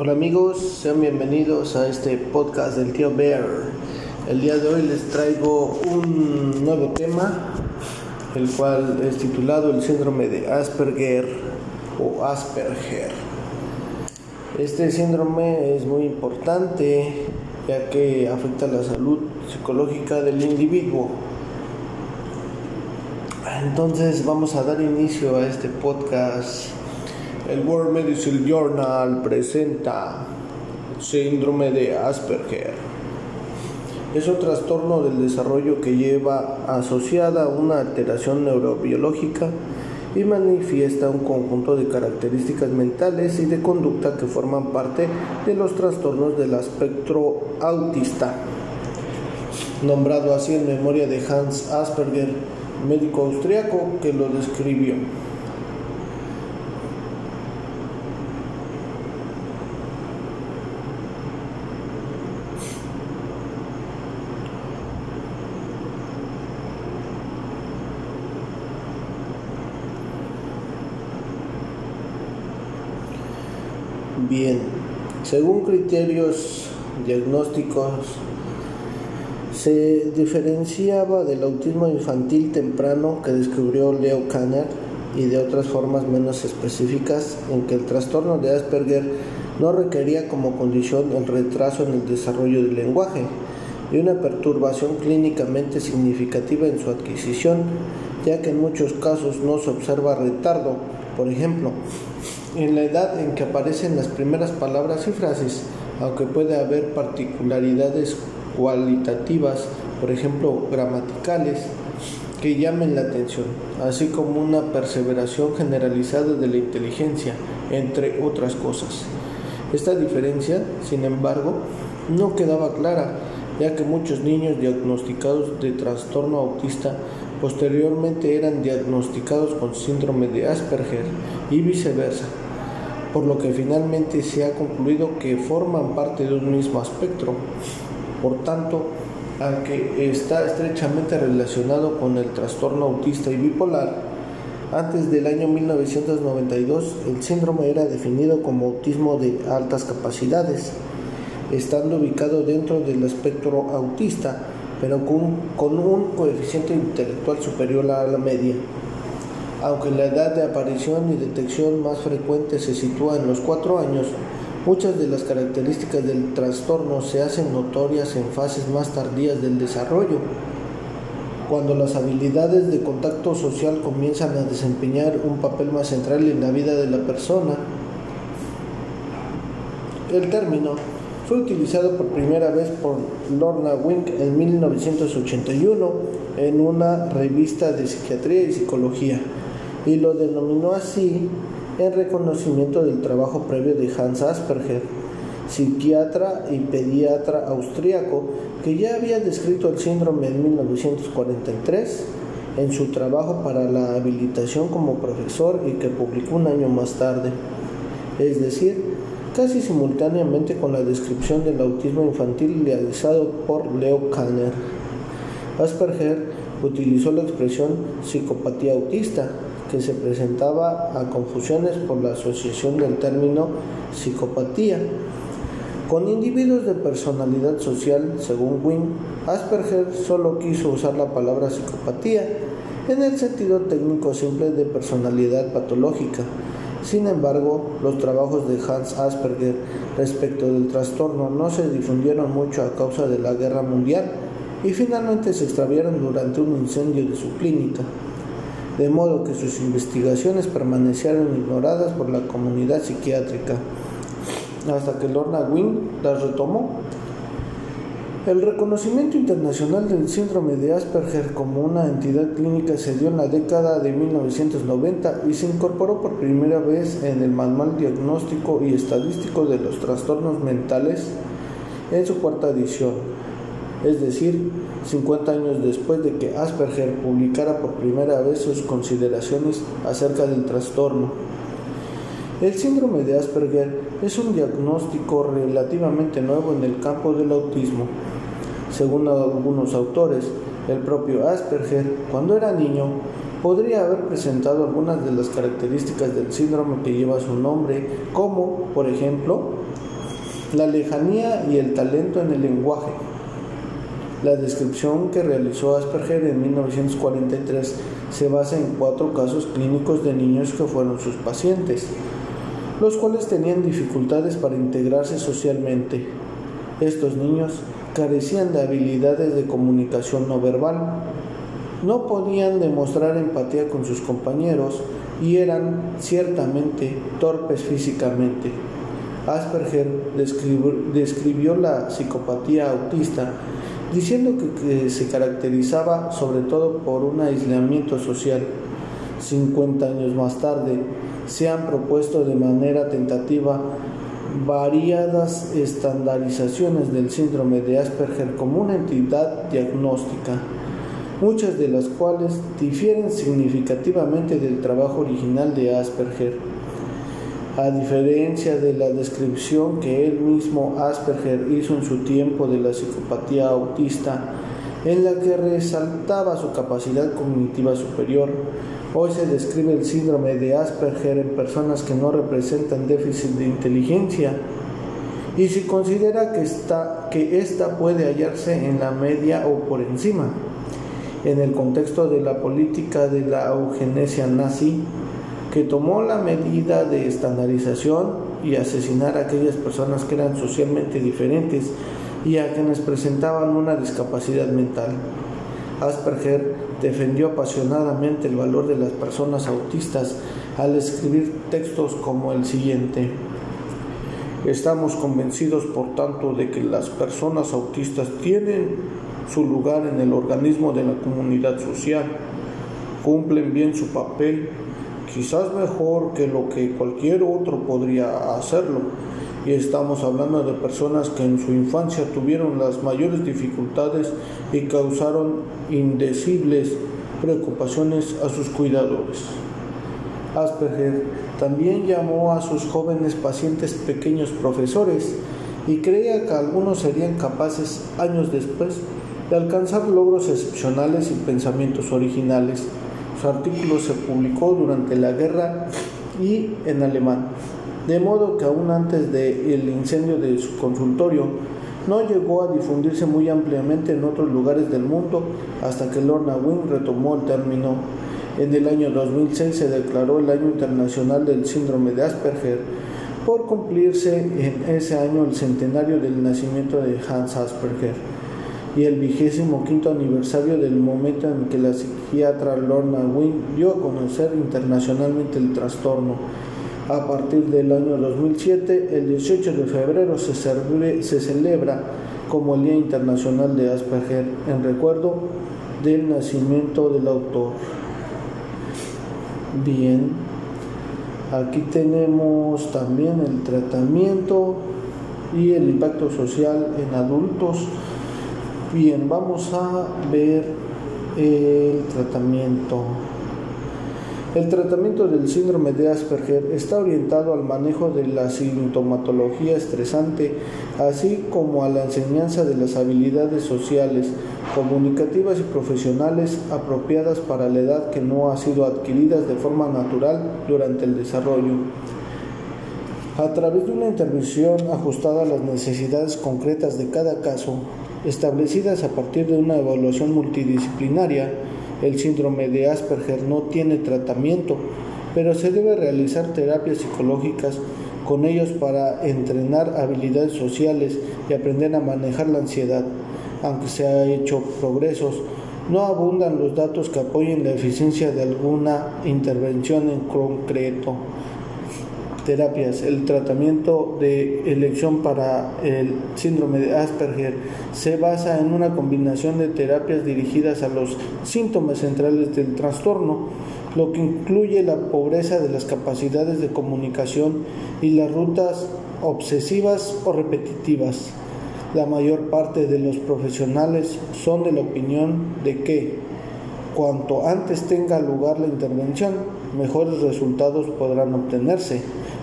Hola amigos, sean bienvenidos a este podcast del tío Bear. El día de hoy les traigo un nuevo tema, el cual es titulado el síndrome de Asperger o Asperger. Este síndrome es muy importante ya que afecta la salud psicológica del individuo. Entonces vamos a dar inicio a este podcast el World Medicine Journal presenta síndrome de Asperger. Es un trastorno del desarrollo que lleva asociada una alteración neurobiológica y manifiesta un conjunto de características mentales y de conducta que forman parte de los trastornos del espectro autista, nombrado así en memoria de Hans Asperger, médico austriaco que lo describió. Bien, según criterios diagnósticos, se diferenciaba del autismo infantil temprano que descubrió Leo Kanner y de otras formas menos específicas en que el trastorno de Asperger no requería como condición el retraso en el desarrollo del lenguaje y una perturbación clínicamente significativa en su adquisición, ya que en muchos casos no se observa retardo, por ejemplo, en la edad en que aparecen las primeras palabras y frases, aunque puede haber particularidades cualitativas, por ejemplo, gramaticales, que llamen la atención, así como una perseveración generalizada de la inteligencia, entre otras cosas. Esta diferencia, sin embargo, no quedaba clara, ya que muchos niños diagnosticados de trastorno autista posteriormente eran diagnosticados con síndrome de Asperger y viceversa por lo que finalmente se ha concluido que forman parte de un mismo espectro. Por tanto, aunque está estrechamente relacionado con el trastorno autista y bipolar, antes del año 1992 el síndrome era definido como autismo de altas capacidades, estando ubicado dentro del espectro autista, pero con, un coeficiente intelectual superior a la media. Aunque la edad de aparición y detección más frecuente se sitúa en los cuatro años, muchas de las características del trastorno se hacen notorias en fases más tardías del desarrollo, cuando las habilidades de contacto social comienzan a desempeñar un papel más central en la vida de la persona. El término fue utilizado por primera vez por Lorna Wink en 1981 en una revista de psiquiatría y psicología y lo denominó así en reconocimiento del trabajo previo de Hans Asperger, psiquiatra y pediatra austriaco que ya había descrito el síndrome en 1943 en su trabajo para la habilitación como profesor y que publicó un año más tarde, es decir, casi simultáneamente con la descripción del autismo infantil realizado por Leo Kanner. Asperger utilizó la expresión psicopatía autista que se presentaba a confusiones por la asociación del término psicopatía. Con individuos de personalidad social, según Wynne, Asperger solo quiso usar la palabra psicopatía en el sentido técnico simple de personalidad patológica. Sin embargo, los trabajos de Hans Asperger respecto del trastorno no se difundieron mucho a causa de la guerra mundial y finalmente se extraviaron durante un incendio de su clínica de modo que sus investigaciones permanecieron ignoradas por la comunidad psiquiátrica, hasta que Lorna Wing las retomó. El reconocimiento internacional del síndrome de Asperger como una entidad clínica se dio en la década de 1990 y se incorporó por primera vez en el Manual Diagnóstico y Estadístico de los Trastornos Mentales en su cuarta edición, es decir, 50 años después de que Asperger publicara por primera vez sus consideraciones acerca del trastorno. El síndrome de Asperger es un diagnóstico relativamente nuevo en el campo del autismo. Según algunos autores, el propio Asperger, cuando era niño, podría haber presentado algunas de las características del síndrome que lleva su nombre, como, por ejemplo, la lejanía y el talento en el lenguaje. La descripción que realizó Asperger en 1943 se basa en cuatro casos clínicos de niños que fueron sus pacientes, los cuales tenían dificultades para integrarse socialmente. Estos niños carecían de habilidades de comunicación no verbal, no podían demostrar empatía con sus compañeros y eran ciertamente torpes físicamente. Asperger describió, la psicopatía autista diciendo que, se caracterizaba sobre todo por un aislamiento social. 50 años más tarde, se han propuesto de manera tentativa variadas estandarizaciones del síndrome de Asperger como una entidad diagnóstica, muchas de las cuales difieren significativamente del trabajo original de Asperger. A diferencia de la descripción que él mismo Asperger hizo en su tiempo de la psicopatía autista, en la que resaltaba su capacidad cognitiva superior, hoy se describe el síndrome de Asperger en personas que no representan déficit de inteligencia y se considera que esta, que esta puede hallarse en la media o por encima. En el contexto de la política de la eugenesia nazi, que tomó la medida de estandarización y asesinar a aquellas personas que eran socialmente diferentes y a quienes presentaban una discapacidad mental. Asperger defendió apasionadamente el valor de las personas autistas al escribir textos como el siguiente. Estamos convencidos, por tanto, de que las personas autistas tienen su lugar en el organismo de la comunidad social, cumplen bien su papel quizás mejor que lo que cualquier otro podría hacerlo. Y estamos hablando de personas que en su infancia tuvieron las mayores dificultades y causaron indecibles preocupaciones a sus cuidadores. Asperger también llamó a sus jóvenes pacientes pequeños profesores y creía que algunos serían capaces años después de alcanzar logros excepcionales y pensamientos originales. Su artículo se publicó durante la guerra y en alemán, de modo que aún antes del incendio de su consultorio no llegó a difundirse muy ampliamente en otros lugares del mundo hasta que Lorna Wing retomó el término. En el año 2006 se declaró el Año Internacional del Síndrome de Asperger por cumplirse en ese año el centenario del nacimiento de Hans Asperger y el vigésimo quinto aniversario del momento en que la psiquiatra Lorna Wynne dio a conocer internacionalmente el trastorno. A partir del año 2007, el 18 de febrero se, se celebra como el Día Internacional de Asperger en recuerdo del nacimiento del autor. Bien, aquí tenemos también el tratamiento y el impacto social en adultos. Bien, vamos a ver el tratamiento. El tratamiento del síndrome de Asperger está orientado al manejo de la sintomatología estresante, así como a la enseñanza de las habilidades sociales, comunicativas y profesionales apropiadas para la edad que no ha sido adquiridas de forma natural durante el desarrollo. A través de una intervención ajustada a las necesidades concretas de cada caso, establecidas a partir de una evaluación multidisciplinaria, el síndrome de Asperger no tiene tratamiento, pero se debe realizar terapias psicológicas con ellos para entrenar habilidades sociales y aprender a manejar la ansiedad. Aunque se ha hecho progresos, no abundan los datos que apoyen la eficiencia de alguna intervención en concreto terapias. El tratamiento de elección para el síndrome de Asperger se basa en una combinación de terapias dirigidas a los síntomas centrales del trastorno, lo que incluye la pobreza de las capacidades de comunicación y las rutas obsesivas o repetitivas. La mayor parte de los profesionales son de la opinión de que cuanto antes tenga lugar la intervención, mejores resultados podrán obtenerse.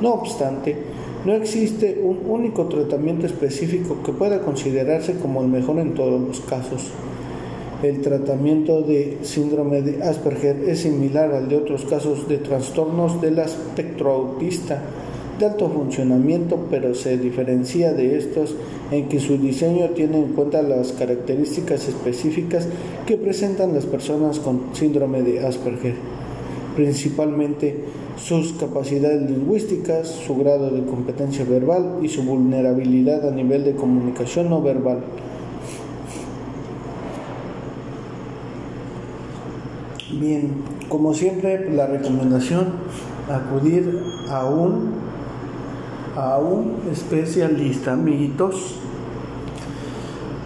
No obstante, no existe un único tratamiento específico que pueda considerarse como el mejor en todos los casos. El tratamiento de síndrome de Asperger es similar al de otros casos de trastornos del espectro autista, de alto funcionamiento, pero se diferencia de estos en que su diseño tiene en cuenta las características específicas que presentan las personas con síndrome de Asperger, principalmente sus capacidades lingüísticas, su grado de competencia verbal y su vulnerabilidad a nivel de comunicación no verbal. Bien, como siempre, la recomendación, acudir a un, a un especialista, amiguitos.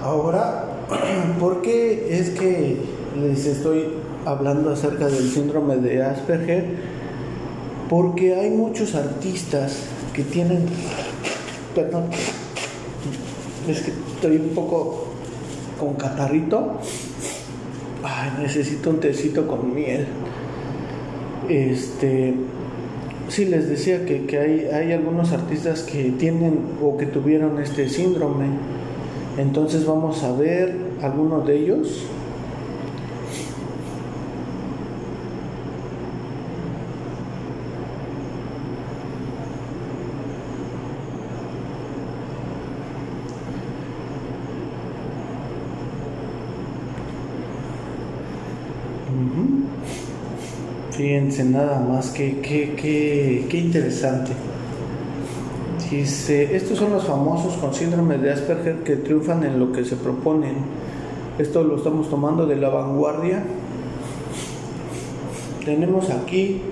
Ahora, ¿por qué es que les estoy hablando acerca del síndrome de Asperger? Porque hay muchos artistas que tienen, perdón, es que estoy un poco con catarrito ay, necesito un tecito con miel. Este, sí, les decía que, que hay, hay algunos artistas que tienen o que tuvieron este síndrome. Entonces vamos a ver algunos de ellos. Fíjense nada más, que qué, interesante. Dice, estos son los famosos con síndrome de Asperger que triunfan en lo que se proponen. Esto lo estamos tomando de la vanguardia. Tenemos aquí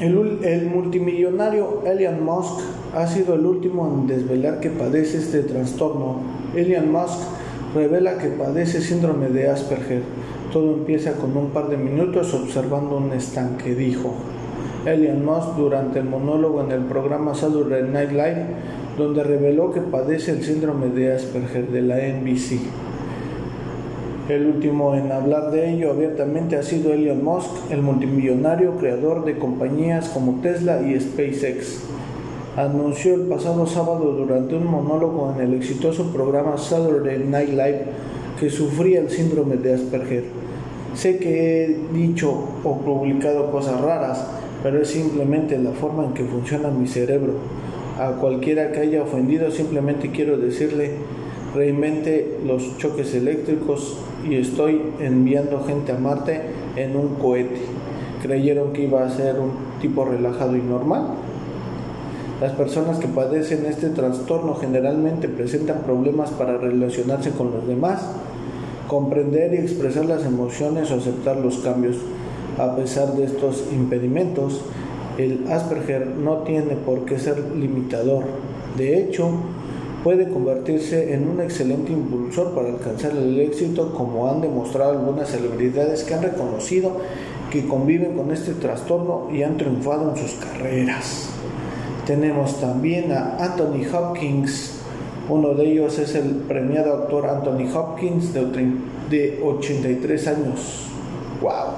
el, el, multimillonario Elon Musk ha sido el último en desvelar que padece este trastorno. Elon Musk revela que padece síndrome de Asperger todo empieza con un par de minutos observando un estanque, dijo Elon Musk durante el monólogo en el programa Saturday Night Live, donde reveló que padece el síndrome de Asperger de la NBC. El último en hablar de ello abiertamente ha sido Elon Musk, el multimillonario creador de compañías como Tesla y SpaceX. Anunció el pasado sábado durante un monólogo en el exitoso programa Saturday Night Live que sufría el síndrome de Asperger. Sé que he dicho o publicado cosas raras, pero es simplemente la forma en que funciona mi cerebro. A cualquiera que haya ofendido simplemente quiero decirle, reinvente los choques eléctricos y estoy enviando gente a Marte en un cohete. ¿Creyeron que iba a ser un tipo relajado y normal? Las personas que padecen este trastorno generalmente presentan problemas para relacionarse con los demás comprender y expresar las emociones o aceptar los cambios. A pesar de estos impedimentos, el Asperger no tiene por qué ser limitador. De hecho, puede convertirse en un excelente impulsor para alcanzar el éxito, como han demostrado algunas celebridades que han reconocido que conviven con este trastorno y han triunfado en sus carreras. Tenemos también a Anthony Hopkins, uno de ellos es el premiado actor Anthony Hopkins de 83 años. ¡Wow!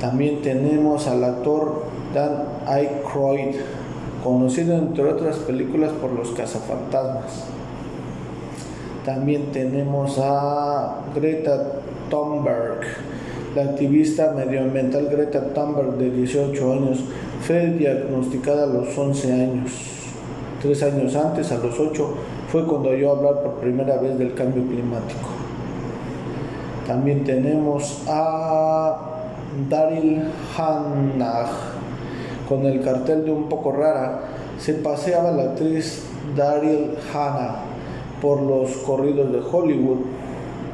También tenemos al actor Dan Aykroyd, conocido entre otras películas por Los Cazafantasmas. También tenemos a Greta Thunberg, la activista medioambiental Greta Thunberg de 18 años, fue diagnosticada a los 11 años. Tres años antes, a los 8, fue cuando oyó hablar por primera vez del cambio climático. También tenemos a Daryl Hannah con el cartel de un poco rara. Se paseaba la actriz Daryl Hannah por los corridos de Hollywood.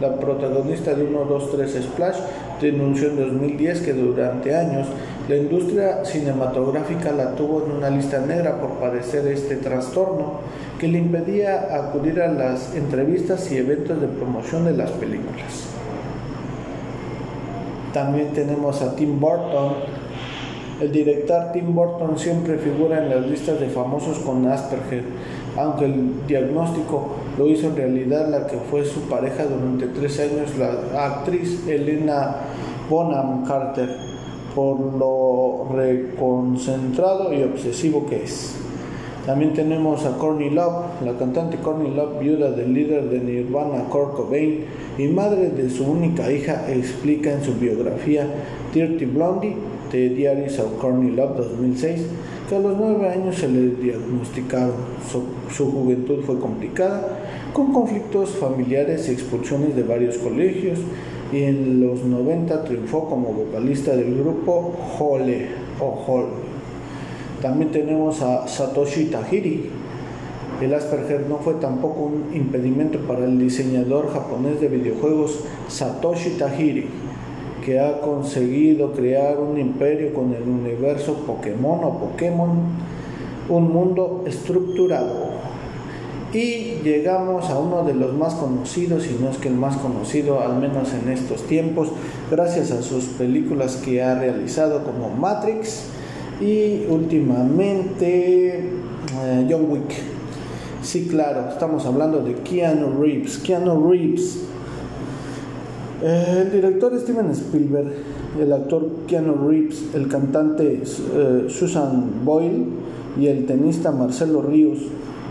La protagonista de 1, 2, 3 Splash denunció en 2010 que durante años la industria cinematográfica la tuvo en una lista negra por padecer este trastorno que le impedía acudir a las entrevistas y eventos de promoción de las películas. También tenemos a Tim Burton. El director Tim Burton siempre figura en las listas de famosos con Asperger, aunque el diagnóstico lo hizo en realidad la que fue su pareja durante tres años, la actriz Elena Bonham Carter, por lo reconcentrado y obsesivo que es. También tenemos a Courtney Love, la cantante Courtney Love, viuda del líder de Nirvana, Kurt Cobain, y madre de su única hija, explica en su biografía Dirty Blondie, de Diaries of Courtney Love 2006, que a los nueve años se le diagnosticaron. Su, su juventud fue complicada, con conflictos familiares y expulsiones de varios colegios, y en los 90 triunfó como vocalista del grupo Hole o Hole. También tenemos a Satoshi Tajiri. El Asperger no fue tampoco un impedimento para el diseñador japonés de videojuegos Satoshi Tajiri, que ha conseguido crear un imperio con el universo Pokémon o Pokémon, un mundo estructurado. Y llegamos a uno de los más conocidos, y no es que el más conocido, al menos en estos tiempos, gracias a sus películas que ha realizado como Matrix, y últimamente eh, John Wick. Sí, claro, estamos hablando de Keanu Reeves. Keanu Reeves. Eh, el director Steven Spielberg, el actor Keanu Reeves, el cantante eh, Susan Boyle y el tenista Marcelo Ríos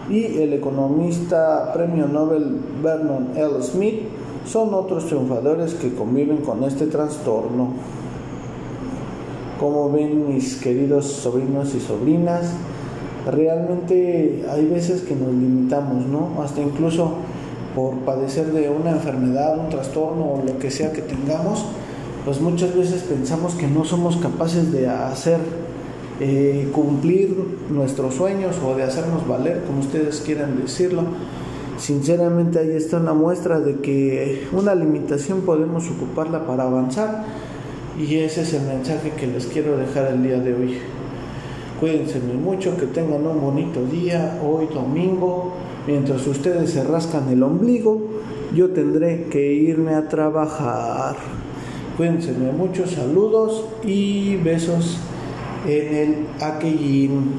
y el economista premio Nobel Vernon L. Smith son otros triunfadores que conviven con este trastorno. Como ven mis queridos sobrinos y sobrinas, realmente hay veces que nos limitamos, ¿no? Hasta incluso por padecer de una enfermedad, un trastorno o lo que sea que tengamos, pues muchas veces pensamos que no somos capaces de hacer eh, cumplir nuestros sueños o de hacernos valer, como ustedes quieran decirlo. Sinceramente ahí está una muestra de que una limitación podemos ocuparla para avanzar y ese es el mensaje que les quiero dejar el día de hoy. Cuídense mucho, que tengan un bonito día hoy domingo. Mientras ustedes se rascan el ombligo, yo tendré que irme a trabajar. Cuídense mucho, saludos y besos en el aquellín.